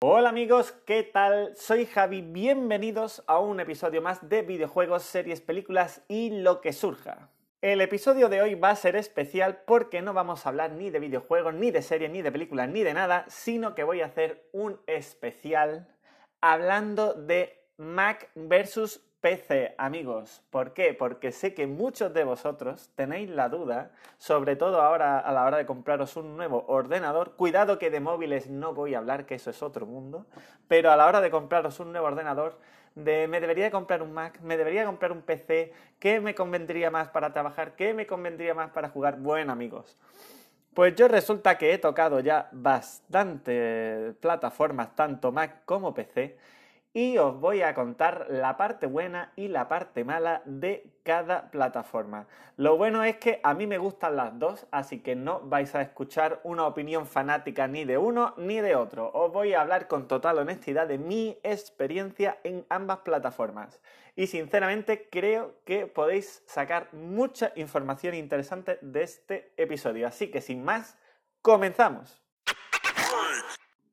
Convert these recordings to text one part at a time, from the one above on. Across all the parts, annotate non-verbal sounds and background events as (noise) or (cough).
Hola amigos, ¿qué tal? Soy Javi, bienvenidos a un episodio más de videojuegos, series, películas y lo que surja. El episodio de hoy va a ser especial porque no vamos a hablar ni de videojuegos, ni de series, ni de películas, ni de nada, sino que voy a hacer un especial hablando de Mac versus PC, amigos. ¿Por qué? Porque sé que muchos de vosotros tenéis la duda, sobre todo ahora a la hora de compraros un nuevo ordenador. Cuidado que de móviles no voy a hablar, que eso es otro mundo. Pero a la hora de compraros un nuevo ordenador, de me debería comprar un Mac, me debería comprar un PC, ¿qué me convendría más para trabajar? ¿Qué me convendría más para jugar? Bueno, amigos. Pues yo resulta que he tocado ya bastantes plataformas, tanto Mac como PC, y os voy a contar la parte buena y la parte mala de cada plataforma. Lo bueno es que a mí me gustan las dos, así que no vais a escuchar una opinión fanática ni de uno ni de otro. Os voy a hablar con total honestidad de mi experiencia en ambas plataformas. Y sinceramente creo que podéis sacar mucha información interesante de este episodio. Así que sin más, comenzamos.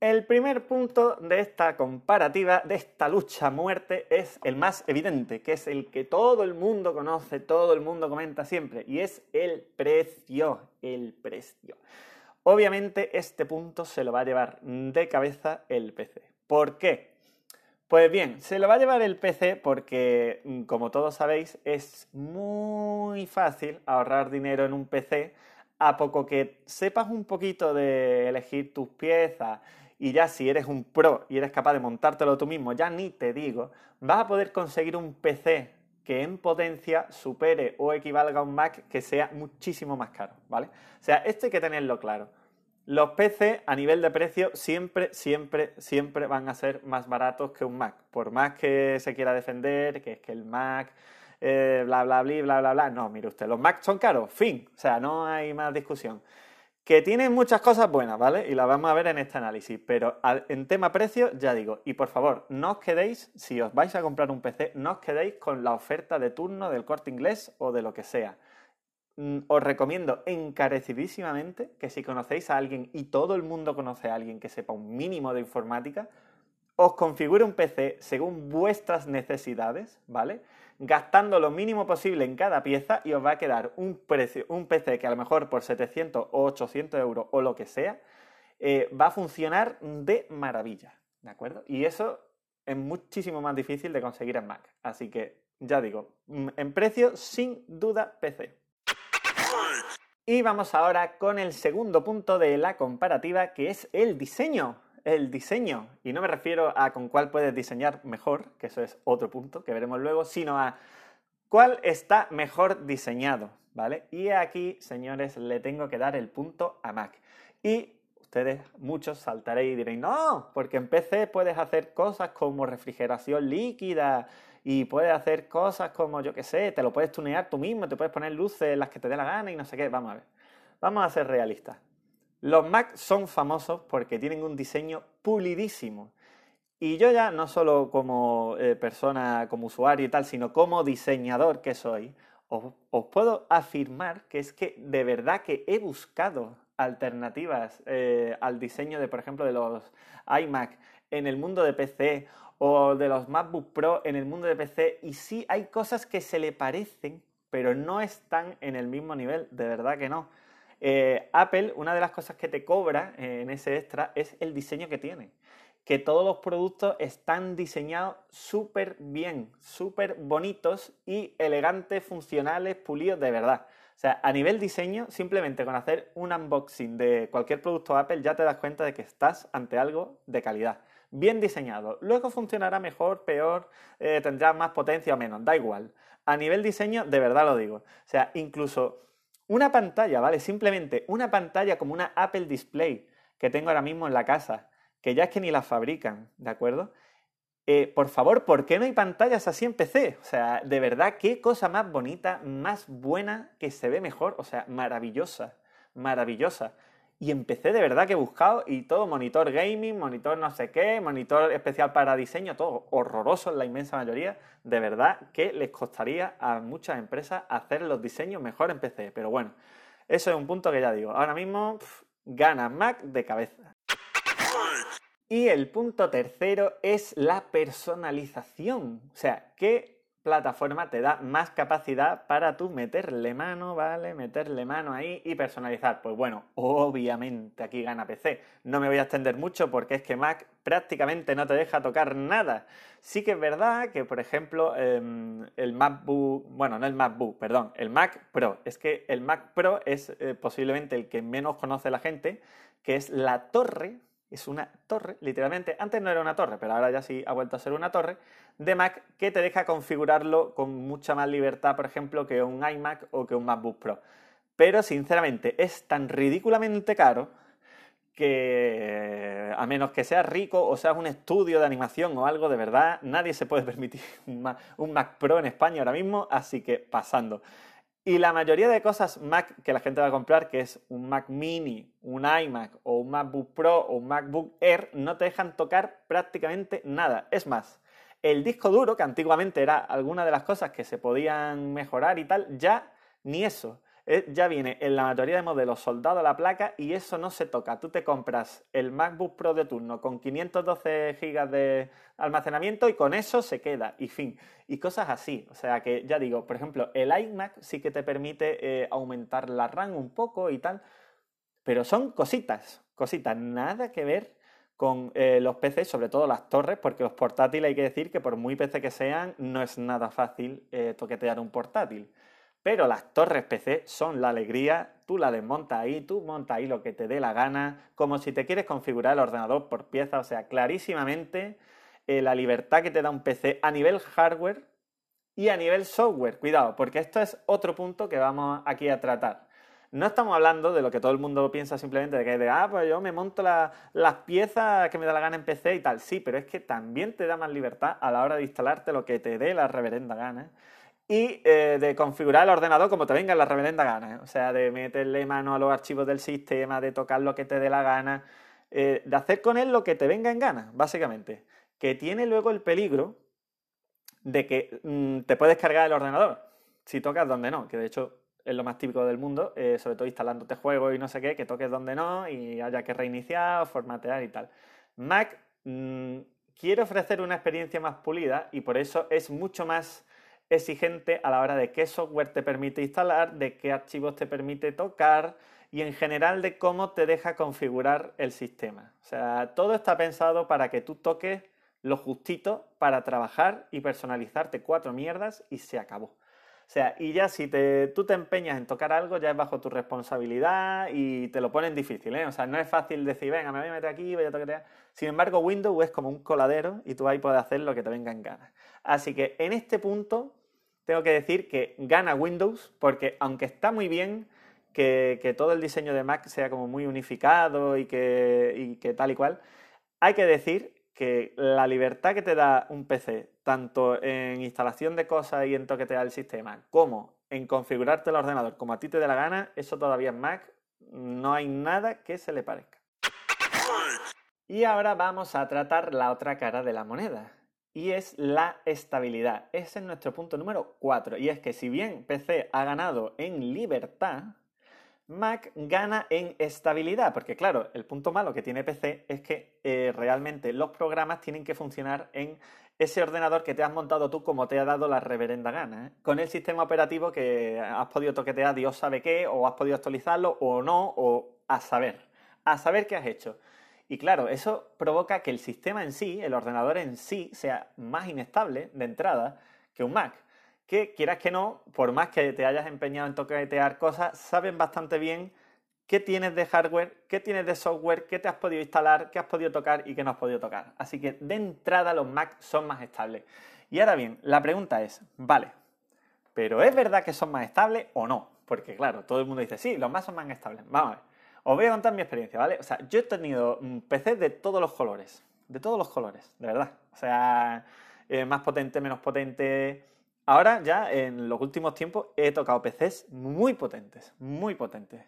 El primer punto de esta comparativa, de esta lucha muerte, es el más evidente, que es el que todo el mundo conoce, todo el mundo comenta siempre, y es el precio, el precio. Obviamente este punto se lo va a llevar de cabeza el PC. ¿Por qué? Pues bien, se lo va a llevar el PC porque, mm, como todos sabéis, es muy fácil ahorrar dinero en un PC a poco que sepas un poquito de elegir tus piezas y ya si eres un pro y eres capaz de montártelo tú mismo, ya ni te digo, vas a poder conseguir un PC que en potencia supere o equivalga a un Mac que sea muchísimo más caro, ¿vale? O sea, esto hay que tenerlo claro. Los PC a nivel de precio siempre, siempre, siempre van a ser más baratos que un Mac. Por más que se quiera defender, que es que el Mac, eh, bla, bla, bla, bla, bla, bla. No, mire usted, los Macs son caros, fin. O sea, no hay más discusión que tienen muchas cosas buenas, ¿vale? Y las vamos a ver en este análisis. Pero en tema precio, ya digo, y por favor, no os quedéis, si os vais a comprar un PC, no os quedéis con la oferta de turno del corte inglés o de lo que sea. Mm, os recomiendo encarecidísimamente que si conocéis a alguien y todo el mundo conoce a alguien que sepa un mínimo de informática, os configure un PC según vuestras necesidades, ¿vale? Gastando lo mínimo posible en cada pieza y os va a quedar un, precio, un PC que a lo mejor por 700 o 800 euros o lo que sea, eh, va a funcionar de maravilla, ¿de acuerdo? Y eso es muchísimo más difícil de conseguir en Mac. Así que, ya digo, mm, en precio, sin duda, PC. Y vamos ahora con el segundo punto de la comparativa, que es el diseño el diseño, y no me refiero a con cuál puedes diseñar mejor, que eso es otro punto que veremos luego, sino a cuál está mejor diseñado, ¿vale? Y aquí, señores, le tengo que dar el punto a Mac. Y ustedes, muchos, saltaréis y diréis, no, porque en PC puedes hacer cosas como refrigeración líquida y puedes hacer cosas como, yo qué sé, te lo puedes tunear tú mismo, te puedes poner luces las que te dé la gana y no sé qué. Vamos a ver. Vamos a ser realistas. Los Mac son famosos porque tienen un diseño pulidísimo. Y yo ya no solo como eh, persona, como usuario y tal, sino como diseñador que soy, os, puedo afirmar que es que de verdad que he buscado alternativas eh, al diseño de, por ejemplo, de los iMac en el mundo de PC o de los MacBook Pro en el mundo de PC y sí hay cosas que se le parecen, pero no están en el mismo nivel, de verdad que no. Eh, Apple, una de las cosas que te cobra eh, en ese extra es el diseño que tiene. Que todos los productos están diseñados súper bien, súper bonitos y elegantes, funcionales, pulidos de verdad. O sea, a nivel diseño, simplemente con hacer un unboxing de cualquier producto Apple ya te das cuenta de que estás ante algo de calidad. Bien diseñado. Luego funcionará mejor, peor, eh, tendrá más potencia o menos, da igual. A nivel diseño, de verdad lo digo. O sea, incluso una pantalla, ¿vale? Simplemente una pantalla como una Apple Display que tengo ahora mismo en la casa, que ya es que ni la fabrican, ¿de acuerdo? Eh, por favor, ¿por qué no hay pantallas así en PC? O sea, de verdad, qué cosa más bonita, más buena, que se ve mejor, o sea, maravillosa, maravillosa. Y empecé de verdad que he buscado y todo monitor gaming, monitor no sé qué, monitor especial para diseño, todo horroroso en la inmensa mayoría. De verdad que les costaría a muchas empresas hacer los diseños mejor en PC. Pero bueno, eso es un punto que ya digo. Ahora mismo gana Mac de cabeza. Y el punto tercero es la personalización. O sea, ¿qué plataforma te da más capacidad para tú meterle mano, ¿vale? Meterle mano ahí y personalizar. Pues bueno, obviamente aquí gana PC. No me voy a extender mucho porque es que Mac prácticamente no te deja tocar nada. Sí que es verdad que, por ejemplo, em, el MacBook, bueno, no el MacBook, perdón, el Mac Pro. Es que el Mac Pro es eh, posiblemente el que menos conoce la gente, que es la torre es una torre, literalmente, antes no era una torre, pero ahora ya sí ha vuelto a ser una torre, de Mac que te deja configurarlo con mucha más libertad, por ejemplo, que un iMac o que un MacBook Pro. Pero sinceramente es tan ridículamente caro que a menos que seas rico o seas un estudio de animación o algo de verdad, nadie se puede (laughs) permitir un Mac, Pro en España ahora mismo, así que pasando. Y la mayoría de cosas Mac que la gente va a comprar, que es un Mac mini, un iMac o un MacBook Pro o un MacBook Air, no te dejan tocar prácticamente nada. Es más, el disco duro, que antiguamente era alguna de las cosas que se podían mejorar y tal, ya ni eso. Eh, ya viene en la mayoría de modelos soldado a la placa y eso no se toca. Tú te compras el MacBook Pro de turno con 512 GB de almacenamiento y con eso se queda y fin. Y cosas así. O sea que ya digo, por ejemplo, el iMac sí que te permite eh, aumentar la RAM un poco y tal, pero son cositas, cositas, nada que ver con eh, los PCs, sobre todo las torres, porque los portátiles hay que decir que por muy PC que sean, no es nada fácil toquetear un portátil. Pero las torres PC son la alegría, tú la desmontas ahí, tú montas ahí lo que te dé la gana, como si te quieres configurar el ordenador por pieza, o sea, clarísimamente eh, la libertad que te da un PC a nivel hardware y a nivel software. Cuidado, porque esto es otro punto que vamos aquí a tratar. No estamos hablando de lo que todo el mundo piensa simplemente de que de, ah, pues yo me monto las piezas que me da la gana en PC y tal. Sí, pero es que también te da más libertad a la hora de instalarte lo que te dé la reverenda gana y eh, de configurar el ordenador como te venga en la reverenda gana. ¿eh? O sea, de meterle mano a los archivos del sistema, de tocar lo que te dé la gana, eh, de hacer con él lo que te venga en gana, básicamente. Que tiene luego el peligro de que mm, te puedes cargar el ordenador si tocas donde no, que de hecho es lo más típico del mundo, sobre todo instalándote juegos y no sé qué, que toques donde no y haya que reiniciar, formatear y tal. Mac mm, quiere ofrecer una experiencia más pulida y por eso es mucho más exigente a la hora de qué software te permite instalar, de qué archivos te permite tocar y en general de cómo te deja configurar el sistema. O sea, todo está pensado para que tú toques lo justito para trabajar y personalizarte cuatro mierdas y se acabó. O sea, y ya si te, tú te empeñas en tocar algo, ya es bajo tu responsabilidad y te lo ponen difícil, ¿eh? O sea, no es fácil decir, venga, me voy a meter aquí, voy a tocar. Sin embargo, Windows es como un coladero y tú ahí puedes hacer lo que te venga en gana. Así que en este punto tengo que decir que gana Windows porque aunque está muy bien que, todo el diseño de Mac sea como muy unificado y que, y que tal y cual, hay que decir que la libertad que te da un PC, tanto en instalación de cosas y en toquetear el sistema, como en configurarte el ordenador como a ti te dé la gana, eso todavía en Mac no hay nada que se le parezca. Y ahora vamos a tratar la otra cara de la moneda, y es la estabilidad. Ese es nuestro punto número 4, y es que si bien PC ha ganado en libertad, Mac gana en estabilidad, porque claro, el punto malo que tiene PC es que eh, realmente los programas tienen que funcionar en ese ordenador que te has montado tú como te ha dado la reverenda gana, ¿eh? con el sistema operativo que has podido toquetear Dios sabe qué, o has podido actualizarlo o no, o a saber, a saber qué has hecho. Y claro, eso provoca que el sistema en sí, el ordenador en sí, sea más inestable de entrada que un Mac que quieras que no, por más que te hayas empeñado en toquetear cosas, saben bastante bien qué tienes de hardware, qué tienes de software, qué te has podido instalar, qué has podido tocar y qué no has podido tocar. Así que de entrada los Mac son más estables. Y ahora bien, la pregunta es, vale, pero ¿es verdad que son más estables o no? Porque claro, todo el mundo dice, sí, los Mac son más estables. Vamos a ver, os voy a contar mi experiencia, ¿vale? O sea, yo he tenido mm, PC de todos los colores, de todos los colores, de verdad. O sea, eh, más potente, menos potente Ahora ya en los últimos tiempos he tocado PCs muy potentes, muy potentes.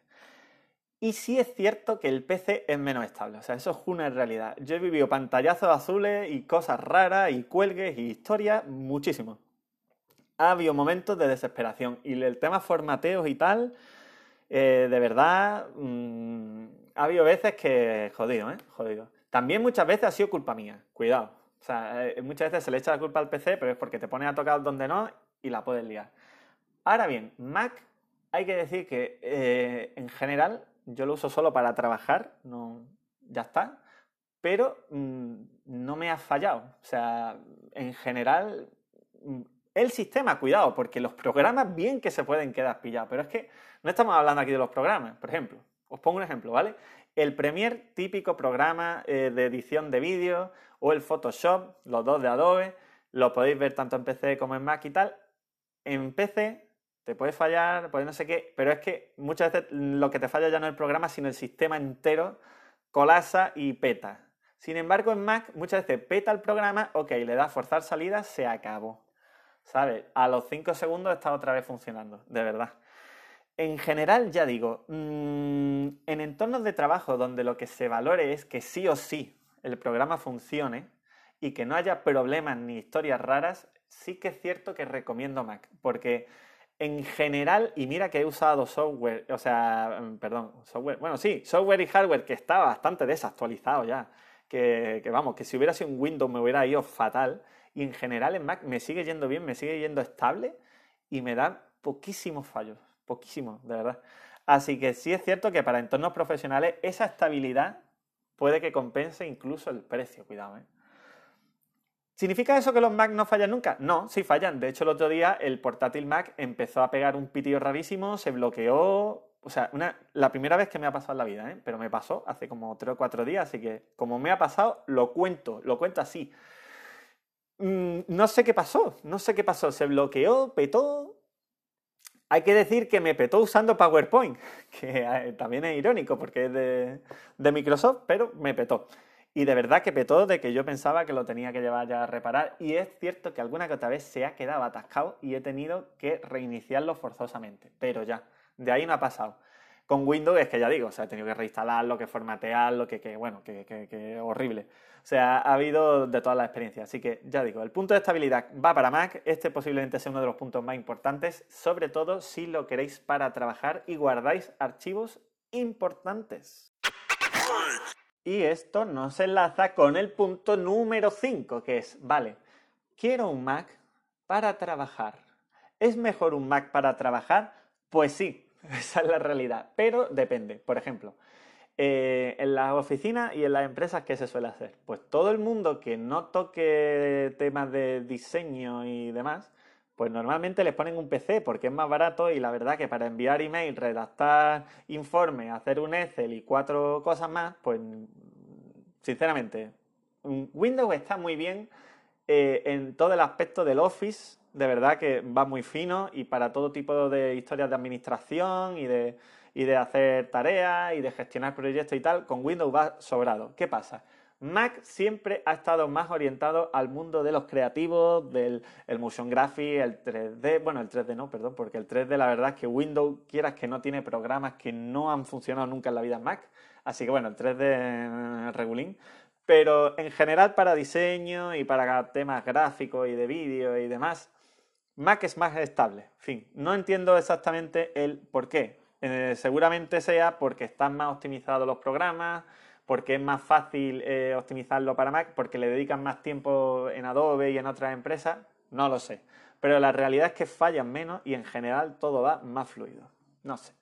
Y sí es cierto que el PC es menos estable, o sea, eso es una realidad. Yo he vivido pantallazos azules y cosas raras y cuelgues y historias muchísimo. Ha habido momentos de desesperación y el tema formateos y tal, eh, de verdad, mm, ha habido veces que jodido, ¿eh? Jodido. También muchas veces ha sido culpa mía, cuidado. Eh, muchas veces se le echa la culpa al PC, pero es porque te pones a tocar donde no y la puedes liar. Ahora bien, Mac hay que decir que eh, en general yo lo uso solo para trabajar, no, ya está, pero mm, no me ha fallado. O sea, en general, mm, el sistema, cuidado, porque los programas bien que se pueden quedar pillados, pero es que no estamos hablando aquí de los programas, por ejemplo. Os pongo un ejemplo, ¿vale? El Premiere, típico programa eh, de edición de vídeo, o el Photoshop, los dos de Adobe, lo podéis ver tanto en PC como en Mac y tal. En PC te puede fallar, puede no sé qué, pero es que muchas veces lo que te falla ya no es el programa, sino el sistema entero colapsa y peta. Sin embargo, en Mac muchas veces peta el programa, ok, le da forzar salida, se acabó. ¿Sabes? A los 5 segundos está otra vez funcionando, de verdad. En general, ya digo, mm, en entornos de trabajo donde lo que se valore es que sí o sí el programa funcione y que no haya problemas ni historias raras, sí que es cierto que recomiendo Mac, porque en general, y mira que he usado software, o sea, mm, perdón, software, bueno, sí, software y hardware que está bastante desactualizado ya, que, vamos, que si hubiera sido un Windows me hubiera ido fatal, y en general en Mac me sigue yendo bien, me sigue yendo estable y me da poquísimos fallos poquísimo, de verdad. Así que sí es cierto que para entornos profesionales esa estabilidad puede que compense incluso el precio, cuidado. ¿eh? ¿Significa eso que los Mac no fallan nunca? No, sí fallan. De hecho, el otro día el portátil Mac empezó a pegar un pitillo rarísimo, se bloqueó. O sea, una, la primera vez que me ha pasado en la vida, ¿eh? pero me pasó hace como tres o cuatro días, así que como me ha pasado, lo cuento, lo cuento así. Mm, no sé qué pasó, no sé qué pasó. Se bloqueó, petó, hay que decir que me petó usando PowerPoint, (laughs) que eh, también es irónico porque es de, Microsoft, pero me petó. Y de verdad que petó de que yo pensaba que lo tenía que llevar ya a reparar. Y es cierto que alguna que otra vez se ha quedado atascado y he tenido que reiniciarlo forzosamente. Pero ya, de ahí no ha pasado. Con Windows es que ya digo, o sea, he tenido que reinstalarlo, que formatearlo, que, que bueno, que, que, horrible. Sea, ha habido de todas las experiencias. Así que ya digo, el punto de estabilidad va para Mac. Este posiblemente sea uno de los puntos más importantes, sobre todo si lo queréis para trabajar y guardáis archivos importantes. Y esto nos enlaza con el punto número 5, que es, vale, quiero un Mac para trabajar. ¿Es mejor un Mac para trabajar? Pues sí, (laughs) Esa es la realidad. Pero depende. Por ejemplo, eh, en las oficinas y en las empresas, ¿qué se suele hacer? Pues todo el mundo que no toque temas de diseño y demás, pues normalmente les ponen un PC porque es más barato y la verdad que para enviar email, redactar informes, hacer un Excel y cuatro cosas más, pues sinceramente, Windows está muy bien eh, en todo el aspecto del Office, de verdad que va muy fino y para todo tipo de historias de administración y de, y de hacer tareas y de gestionar proyectos y tal, con Windows va sobrado. ¿Qué pasa? Mac siempre ha estado más orientado al mundo de los creativos, del el motion graphic, el 3D, bueno, el 3D no, perdón, porque el 3D la verdad es que Windows, quieras que no tiene programas que no han funcionado nunca en la vida en Mac, así que bueno, el 3D regulín, pero en general para diseño y para temas gráficos y de vídeo y demás, Mac es más estable. En fin, no entiendo exactamente el por qué. Eh, seguramente sea porque están más optimizados los programas, porque es más fácil eh, optimizarlo para Mac, porque le dedican más tiempo en Adobe y en otras empresas, no lo sé. Pero la realidad es que fallan menos y en general todo va más fluido. No sé.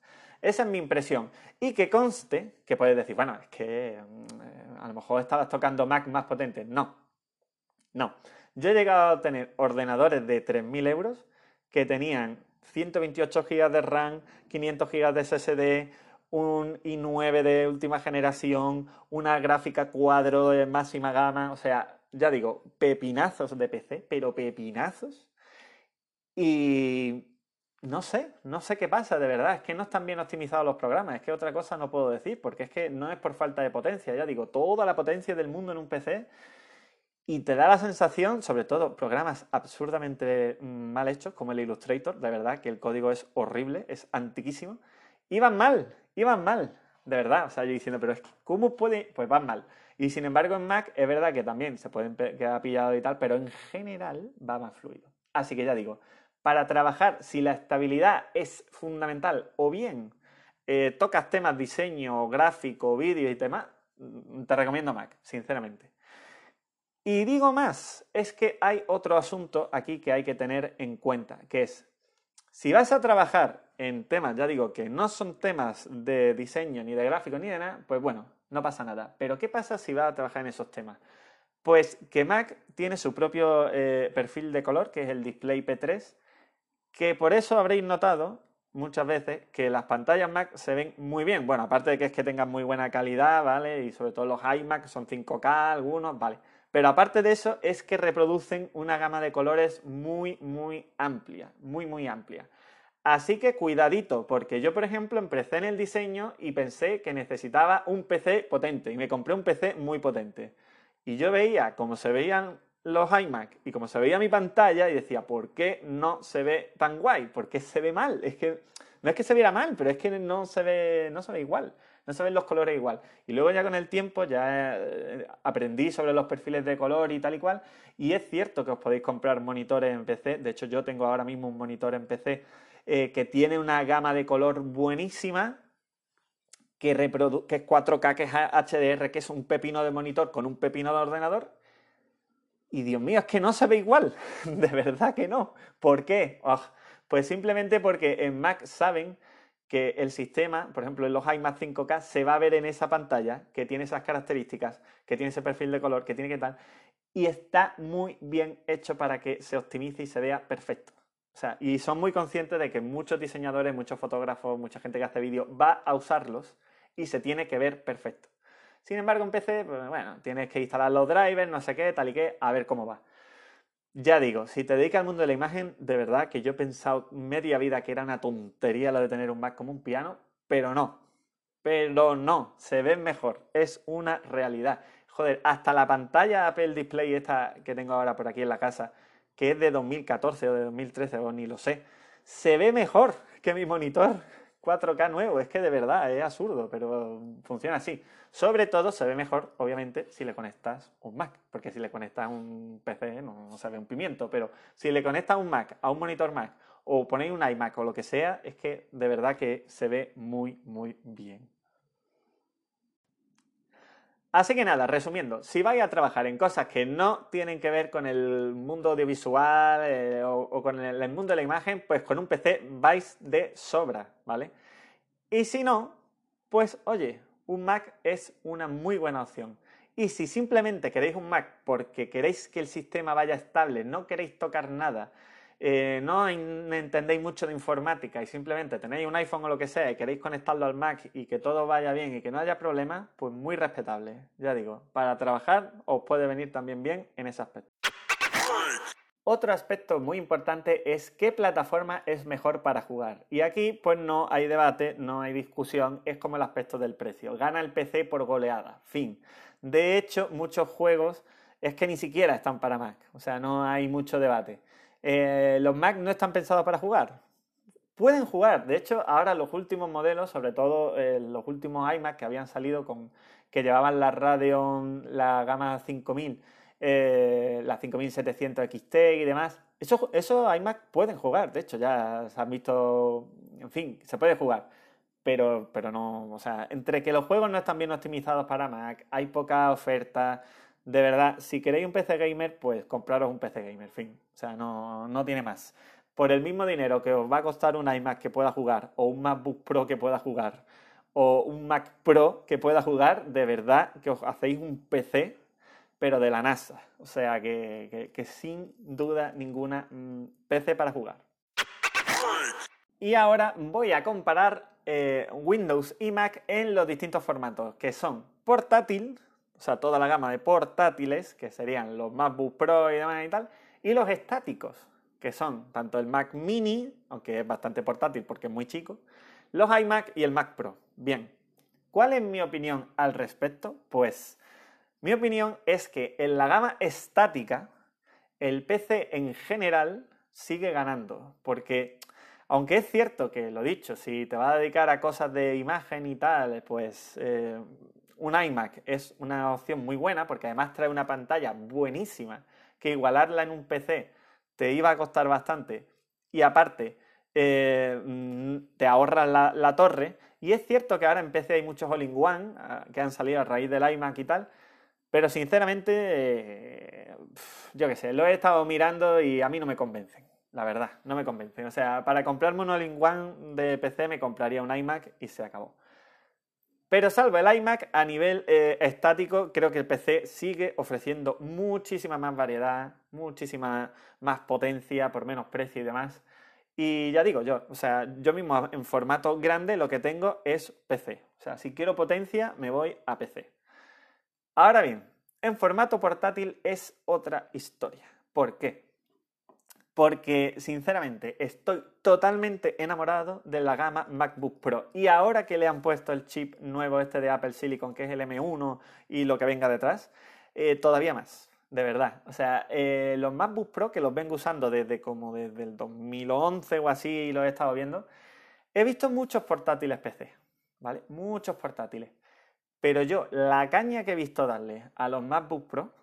Esa es mi impresión. Y que conste que puedes decir, bueno, es que mm, a lo mejor estabas tocando Mac más potentes. No. No. Yo he llegado a tener ordenadores de 3.000 euros que tenían 128 GB de RAM, 500 GB de SSD, un i9 de última generación, una gráfica cuadro de máxima gama, o sea, ya digo, pepinazos de PC, pero pepinazos. Y no sé, no sé qué pasa, de verdad, es que no están bien optimizados los programas, es que otra cosa no puedo decir, porque es que no es por falta de potencia, ya digo, toda la potencia del mundo en un PC y te da la sensación, sobre todo programas absurdamente mm, mal hechos, como el Illustrator, de verdad que el código es horrible, es antiquísimo. Iban mal, iban mal, de verdad. O sea, yo diciendo, pero es que, ¿cómo puede? Pues van mal. Y sin embargo, en Mac es verdad que también se pueden quedar pillados y tal, pero en general va más fluido. Así que ya digo, para trabajar, si la estabilidad es fundamental, o bien eh, tocas temas diseño, gráfico, vídeo y demás, mm, te recomiendo Mac, sinceramente. Y digo más, es que hay otro asunto aquí que hay que tener en cuenta, que es, si vas a trabajar en temas, ya digo, que no son temas de diseño, ni de gráfico, ni de nada, pues bueno, no pasa nada. Pero ¿qué pasa si vas a trabajar en esos temas? Pues que Mac tiene su propio eh, perfil de color, que es el Display P3, que por eso habréis notado muchas veces que las pantallas Mac se ven muy bien. Bueno, aparte de que es que tengan muy buena calidad, ¿vale? Y sobre todo los iMac son 5K, algunos, ¿vale? Pero aparte de eso es que reproducen una gama de colores muy, muy amplia, muy, muy amplia. Así que cuidadito, porque yo, por ejemplo, empecé en el diseño y pensé que necesitaba un PC potente y me compré un PC muy potente. Y yo veía cómo se veían los iMac y cómo se veía mi pantalla y decía, ¿por qué no se ve tan guay? ¿Por qué se ve mal? Es que no es que se viera mal, pero es que no se ve, no se ve igual, no se los colores igual. Y luego ya con el tiempo ya eh, aprendí sobre los perfiles de color y tal y cual. Y es cierto que os podéis comprar monitores en PC. De hecho, yo tengo ahora mismo un monitor en PC eh, que tiene una gama de color buenísima, que, que es 4K, que es HDR, que es un pepino de monitor con un pepino de ordenador. Y Dios mío, es que no se ve igual. (laughs) de verdad que no. ¿Por qué? pues simplemente porque en Mac saben que el sistema, por ejemplo en los iMac 5K, se va a ver en esa pantalla que tiene esas características, que tiene ese perfil de color, que tiene que tal, y está muy bien hecho para que se optimice y se vea perfecto. O sea, y son muy conscientes de que muchos diseñadores, muchos fotógrafos, mucha gente que hace vídeo va a usarlos y se tiene que ver perfecto. Sin embargo, en PC, pues, bueno, tienes que instalar los drivers, no sé qué, tal y qué, a ver cómo va. Ya digo, si te dedicas al mundo de la imagen, de verdad que yo he pensado media vida que era una tontería lo de tener un Mac como un piano, pero no. Pero no, se ve mejor, es una realidad. Joder, hasta la pantalla Apple Display esta que tengo ahora por aquí en la casa, que es de 2014 o de 2013 o ni lo sé, se ve mejor que mi monitor 4K nuevo. Es que de verdad es absurdo, pero funciona así. Sobre todo se ve mejor, obviamente, si le conectas un Mac, porque si le conectas un PC no, no se ve un pimiento, pero si le conectas un Mac a un monitor Mac o ponéis un iMac o lo que sea, es que de verdad que se ve muy, muy bien. Así que nada, resumiendo, si vais a trabajar en cosas que no tienen que ver con el mundo audiovisual eh, o, con el, mundo de la imagen, pues con un PC vais de sobra, ¿vale? Y si no, pues oye, un Mac es una muy buena opción. Y si simplemente queréis un Mac porque queréis que el sistema vaya estable, no queréis tocar nada, eh, no entendéis mucho de informática y simplemente tenéis un iPhone o lo que sea y queréis conectarlo al Mac y que todo vaya bien y que no haya problemas, pues muy respetable. Ya digo, para trabajar os puede venir también bien en ese aspecto. Otro aspecto muy importante es qué plataforma es mejor para jugar. Y aquí pues no hay debate, no hay discusión, es como el aspecto del precio. Gana el PC por goleada, fin. De hecho, muchos juegos es que ni siquiera están para Mac, o sea, no hay mucho debate. Eh, los Mac no están pensados para jugar. Pueden jugar, de hecho, ahora los últimos modelos, sobre todo eh, los últimos iMac que habían salido con que llevaban la Radeon, la gama 5000, eh, la 5700 XT y demás, esos, iMac pueden jugar, de hecho, ya se han visto, en fin, se puede jugar. Pero, pero no, o sea, entre que los juegos no están bien optimizados para Mac, hay poca oferta, de verdad, si queréis un PC gamer, pues compraros un PC gamer, fin. O sea, no, no tiene más. Por el mismo dinero que os va a costar un iMac que pueda jugar, o un MacBook Pro que pueda jugar, o un Mac Pro que pueda jugar, de verdad que os hacéis un PC, pero de la NASA. O sea, que, sin duda ninguna, mm, PC para jugar. Y ahora voy a comparar eh, Windows y Mac en los distintos formatos, que son portátil, o sea, toda la gama de portátiles, que serían los MacBook Pro y demás y tal, y los estáticos, que son tanto el Mac Mini, aunque es bastante portátil porque es muy chico, los iMac y el Mac Pro. Bien, ¿cuál es mi opinión al respecto? Pues mi opinión es que en la gama estática, el PC en general sigue ganando, porque aunque es cierto que, lo dicho, si te vas a dedicar a cosas de imagen y tal, pues eh, un iMac es una opción muy buena porque además trae una pantalla buenísima que igualarla en un PC te iba a costar bastante y aparte eh, mm, te ahorras la, torre. Y es cierto que ahora en PC hay muchos all-in-one ah, que han salido a raíz del iMac y tal, pero sinceramente, eh, yo qué sé, lo he estado mirando y a mí no me convencen, la verdad, no me convencen. O sea, para comprarme un all-in-one de PC me compraría un iMac y se acabó. Pero salvo el iMac, a nivel eh, estático, creo que el PC sigue ofreciendo muchísima más variedad, muchísima más potencia por menos precio y demás. Y ya digo yo, o sea, yo mismo en formato grande lo que tengo es PC. O sea, si quiero potencia, me voy a PC. Ahora bien, en formato portátil es otra historia. ¿Por qué? Porque sinceramente estoy totalmente enamorado de la gama MacBook Pro. Y ahora que le han puesto el chip nuevo este de Apple Silicon, que es el M1 y lo que venga detrás, eh, todavía más, de verdad. O sea, eh, los MacBook Pro, que los vengo usando desde como desde el 2011 o así, y los he estado viendo, he visto muchos portátiles PC, ¿vale? Muchos portátiles. Pero yo, la caña que he visto darle a los MacBook Pro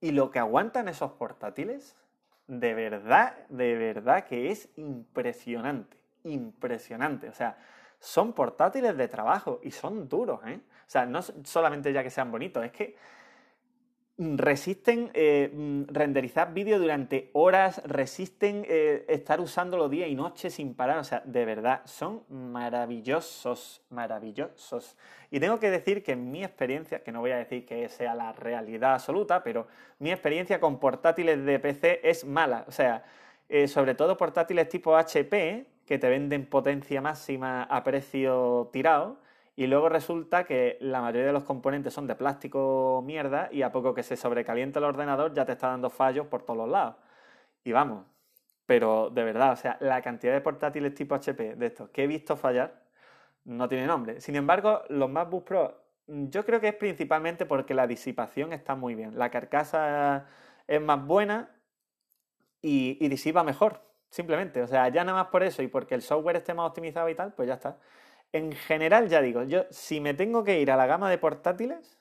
y lo que aguantan esos portátiles, de verdad, de verdad que es impresionante, impresionante. O sea, son portátiles de trabajo y son duros, ¿eh? O sea, no solamente ya que sean bonitos, es que resisten eh, mm, renderizar vídeo durante horas, resisten eh, estar usándolo día y noche sin parar. O sea, de verdad, son maravillosos, maravillosos. Y tengo que decir que mi experiencia, que no voy a decir que sea la realidad absoluta, pero mi experiencia con portátiles de PC es mala. O sea, eh, sobre todo portátiles tipo HP, que te venden potencia máxima a precio tirado y luego resulta que la mayoría de los componentes son de plástico mierda y a poco que se sobrecaliente el ordenador ya te está dando fallos por todos los lados. Y vamos, pero de verdad, o sea, la cantidad de portátiles tipo HP de estos que he visto fallar no tiene nombre. Sin embargo, los MacBook Pro yo creo que es principalmente porque la disipación está muy bien. La carcasa es más buena y, y disipa mejor, simplemente. O sea, ya nada más por eso y porque el software esté más optimizado y tal, pues ya está. En general, ya digo, yo si me tengo que ir a la gama de portátiles,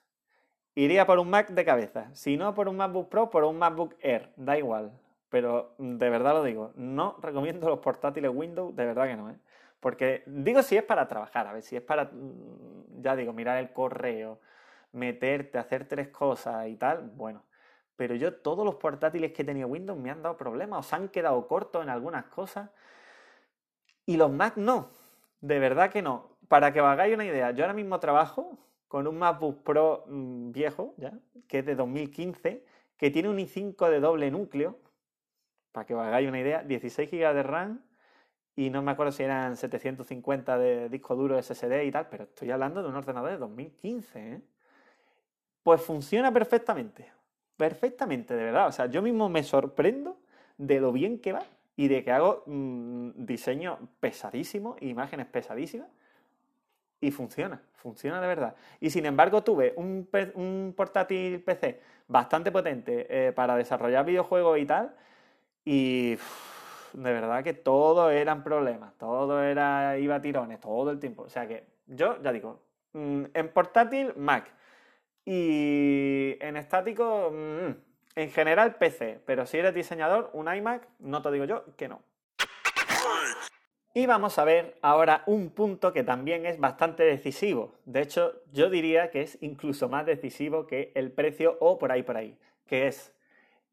iría por un Mac de cabeza. Si no por un MacBook Pro, por un MacBook Air. Da igual. Pero de verdad lo digo, no recomiendo los portátiles Windows, de verdad que no, ¿eh? Porque digo si es para trabajar, a ver, si es para, mm, ya digo, mirar el correo, meterte, hacer tres cosas y tal, bueno. Pero yo todos los portátiles que he tenido Windows me han dado problemas o se han quedado cortos en algunas cosas. Y los Mac no. De verdad que no. Para que os hagáis una idea, yo ahora mismo trabajo con un MacBook Pro mm, viejo, ya, que es de 2015, que tiene un i5 de doble núcleo, para que os hagáis una idea, 16 GB de RAM y no me acuerdo si eran 750 de disco duro SSD y tal, pero estoy hablando de un ordenador de 2015, ¿eh? Pues funciona perfectamente, perfectamente, de verdad. O sea, yo mismo me sorprendo de lo bien que va y de que hago mm, diseño pesadísimo, imágenes pesadísimas, y funciona, funciona de verdad. Y sin embargo tuve un, portátil PC bastante potente eh, para desarrollar videojuegos y tal, y de verdad que todo eran problemas, todo era, iba a tirones, todo el tiempo. O sea que yo ya digo, mm, en portátil Mac y en estático... Mm, en general PC, pero si eres diseñador, un iMac, no te digo yo que no. Y vamos a ver ahora un punto que también es bastante decisivo. De hecho, yo diría que es incluso más decisivo que el precio o por ahí por ahí, que es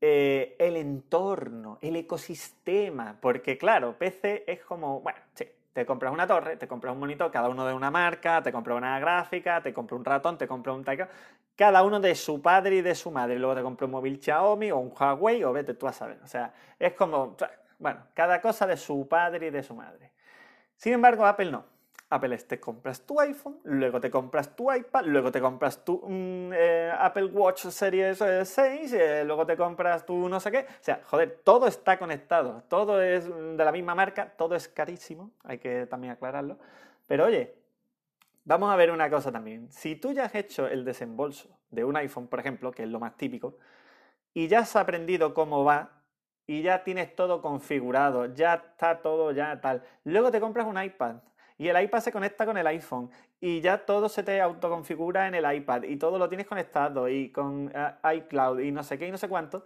eh, el entorno, el ecosistema. Porque claro, PC es como, bueno, sí, te compras una torre, te compras un monitor, cada uno de una marca, te compras una gráfica, te compras un ratón, te compras un teclado, cada uno de su padre y de su madre. Luego te compras un móvil Xiaomi o un Huawei o vete tú a saber. O sea, es como, bueno, cada cosa de su padre y de su madre. Sin embargo, Apple no. Apple es te compras tu iPhone, luego te compras tu iPad, luego te compras tu mm, eh, Apple Watch Series 6, eh, luego te compras tu no sé qué. O sea, joder, todo está conectado, todo es de la misma marca, todo es carísimo, hay que también aclararlo. Pero oye, vamos a ver una cosa también. Si tú ya has hecho el desembolso de un iPhone, por ejemplo, que es lo más típico, y ya has aprendido cómo va, y ya tienes todo configurado, ya está todo ya tal, luego te compras un iPad y el iPad se conecta con el iPhone y ya todo se te autoconfigura en el iPad y todo lo tienes conectado y con eh, iCloud y no sé qué y no sé cuánto,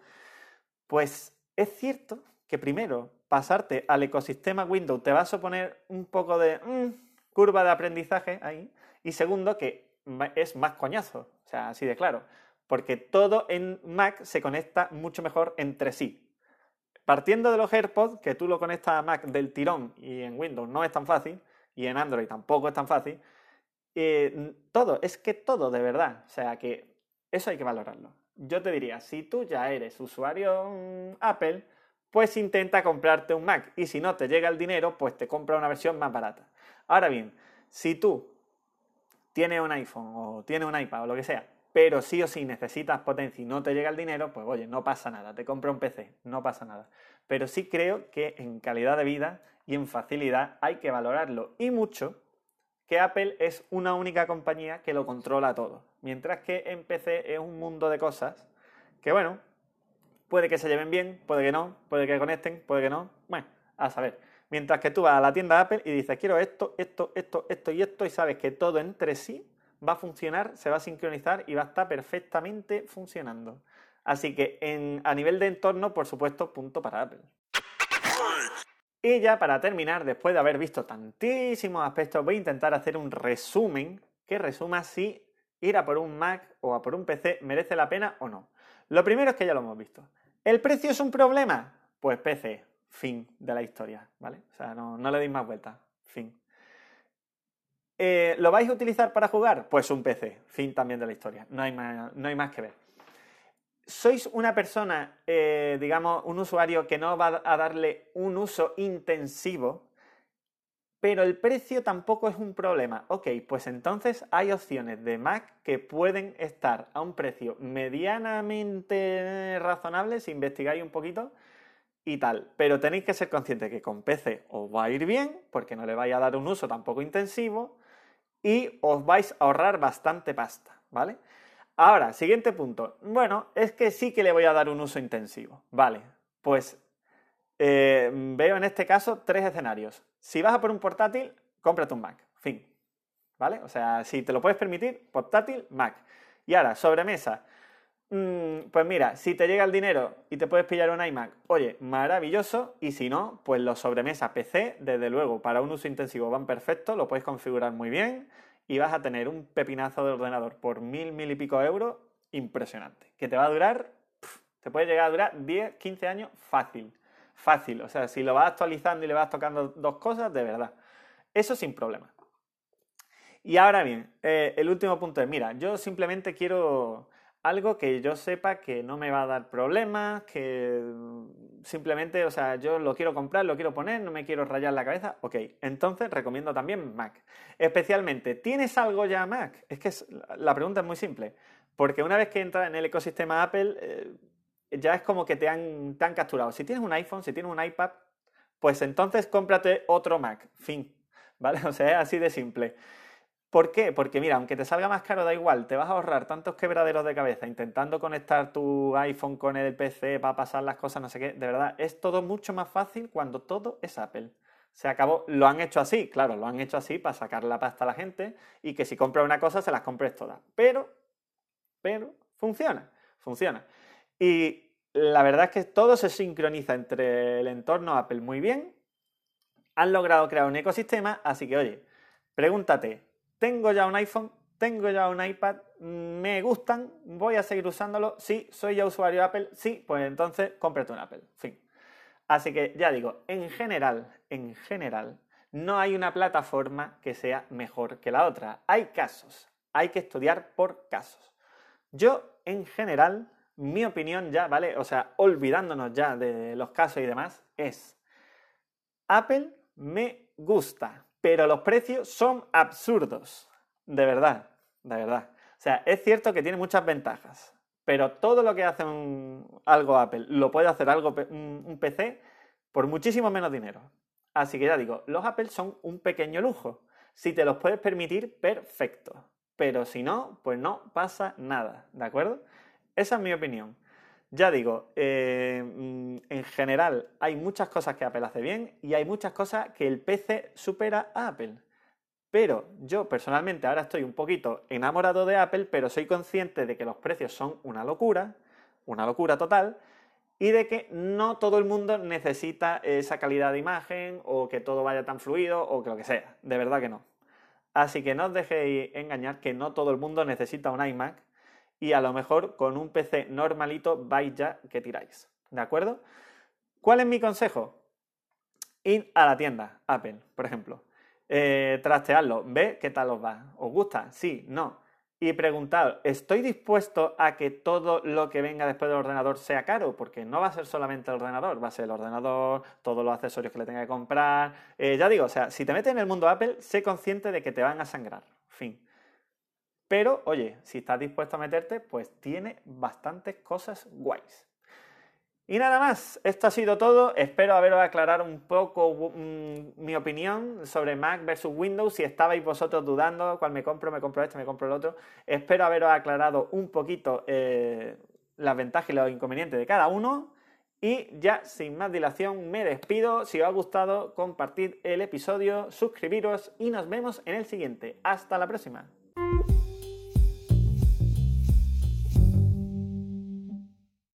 pues es cierto que primero, pasarte al ecosistema Windows te va a suponer un poco de mm, curva de aprendizaje ahí. Y segundo, que es más coñazo, o sea, así de claro. Porque todo en Mac se conecta mucho mejor entre sí. Partiendo de los AirPods, que tú lo conectas a Mac del tirón y en Windows no es tan fácil, y en Android tampoco es tan fácil, eh, todo, es que todo de verdad. O sea que eso hay que valorarlo. Yo te diría, si tú ya eres usuario mm, Apple, pues intenta comprarte un Mac y si no te llega el dinero, pues te compra una versión más barata. Ahora bien, si tú tienes un iPhone o tienes un iPad o lo que sea, pero sí o sí necesitas potencia y no te llega el dinero, pues oye, no pasa nada, te compra un PC, no pasa nada. Pero sí creo que en calidad de vida y en facilidad hay que valorarlo y mucho que Apple es una única compañía que lo controla todo, mientras que en PC es un mundo de cosas que bueno, Puede que se lleven bien, puede que no, puede que conecten, puede que no. Bueno, a saber. Mientras que tú vas a la tienda Apple y dices, quiero esto, esto, esto, esto y esto, y sabes que todo entre sí va a funcionar, se va a sincronizar y va a estar perfectamente funcionando. Así que a nivel de entorno, por supuesto, punto para Apple. Y ya para terminar, después de haber visto tantísimos aspectos, voy a intentar hacer un resumen que resuma si ir a por un Mac o a por un PC merece la pena o no. Lo primero es que ya lo hemos visto. ¿El precio es un problema? Pues PC, fin de la historia, ¿vale? O sea, no, le deis más vueltas, fin. Eh, ¿Lo vais a utilizar para jugar? Pues un PC, fin también de la historia, no hay más, no hay más que ver. ¿Sois una persona, eh, digamos, un usuario que no va a darle un uso intensivo pero el precio tampoco es un problema. Ok, pues entonces hay opciones de Mac que pueden estar a un precio medianamente razonable si investigáis un poquito y tal. Pero tenéis que ser conscientes que con PC os va a ir bien porque no le vais a dar un uso tampoco intensivo y os vais a ahorrar bastante pasta, ¿vale? Ahora, siguiente punto. Bueno, es que sí que le voy a dar un uso intensivo. Vale, pues eh, veo en este caso tres escenarios. Si vas a por un portátil, cómprate un Mac. Fin. ¿Vale? O sea, si te lo puedes permitir, portátil, Mac. Y ahora, sobremesa. Mm, pues mira, si te llega el dinero y te puedes pillar un iMac, oye, maravilloso. Y si no, pues los sobremesas PC, desde luego, para un uso intensivo van perfectos, lo puedes configurar muy bien y vas a tener un pepinazo de ordenador por mil, mil y pico euros impresionante. Que te va a durar, te puede llegar a durar 10, 15 años fácil fácil. O sea, si lo vas actualizando y le vas tocando dos cosas, de verdad. Eso sin problema. Y ahora bien, eh, el último punto es, mira, yo simplemente quiero algo que yo sepa que no me va a dar problemas, que simplemente, o sea, yo lo quiero comprar, lo quiero poner, no me quiero rayar la cabeza. Ok, entonces recomiendo también Mac. Especialmente, ¿tienes algo ya Mac? Es que la pregunta es muy simple, porque una vez que entras en el ecosistema Apple, eh, ya es como que te han, te han capturado. Si tienes un iPhone, si tienes un iPad, pues entonces cómprate otro Mac. Fin. (laughs) ¿Vale? O sea, es así de simple. ¿Por qué? Porque mira, aunque te salga más caro, da igual, te vas a ahorrar tantos quebraderos de cabeza intentando conectar tu iPhone con el PC para pasar las cosas, no sé qué. De verdad, es todo mucho más fácil cuando todo es Apple. Se acabó, lo han hecho así, claro, lo han hecho así para sacar la pasta a la gente y que si compras una cosa se las compres todas. Pero, pero, funciona, funciona. Y la verdad es que todo se sincroniza entre el entorno Apple muy bien. Han logrado crear un ecosistema, así que oye, pregúntate, ¿tengo ya un iPhone? ¿Tengo ya un iPad? ¿Me gustan? ¿Voy a seguir usándolo? Sí, soy ya usuario Apple. Sí, pues entonces cómprate un Apple. Fin. Así que ya digo, en general, en general, no hay una plataforma que sea mejor que la otra. Hay casos, hay que estudiar por casos. Yo, en general, mi opinión ya, ¿vale? O sea, olvidándonos ya de los casos y demás, es Apple me gusta, pero los precios son absurdos. De verdad, de verdad. O sea, es cierto que tiene muchas ventajas, pero todo lo que hace algo Apple lo puede hacer algo un PC por muchísimo menos dinero. Así que ya digo, los Apple son un pequeño lujo. Si te los puedes permitir, perfecto. Pero si no, pues no pasa nada, ¿de acuerdo? Esa es mi opinión. Ya digo, eh, mm, en general hay muchas cosas que Apple hace bien y hay muchas cosas que el PC supera a Apple. Pero yo personalmente ahora estoy un poquito enamorado de Apple, pero soy consciente de que los precios son una locura, una locura total, y de que no todo el mundo necesita esa calidad de imagen o que todo vaya tan fluido o que lo que sea. De verdad que no. Así que no os dejéis engañar que no todo el mundo necesita un iMac y a lo mejor con un PC normalito vais ya que tiráis. ¿De acuerdo? ¿Cuál es mi consejo? Ir a la tienda Apple, por ejemplo. Eh, trastearlo, ve qué tal os va. ¿Os gusta? Sí, no. Y preguntar, ¿estoy dispuesto a que todo lo que venga después del ordenador sea caro? Porque no va a ser solamente el ordenador, va a ser el ordenador, todos los accesorios que le tenga que comprar. Eh, ya digo, o sea, si te metes en el mundo Apple, sé consciente de que te van a sangrar. Fin. Pero, oye, si estás dispuesto a meterte, pues tiene bastantes cosas guays. Y nada más, esto ha sido todo. Espero haberos aclarado un poco mi opinión sobre Mac versus Windows. Si estabais vosotros dudando, cuál me compro, me compro este, me compro el otro. Espero haberos aclarado un poquito eh, las ventajas y los inconvenientes de cada uno. Y ya sin más dilación me despido. Si os ha gustado, compartid el episodio, suscribiros y nos vemos en el siguiente. Hasta la próxima.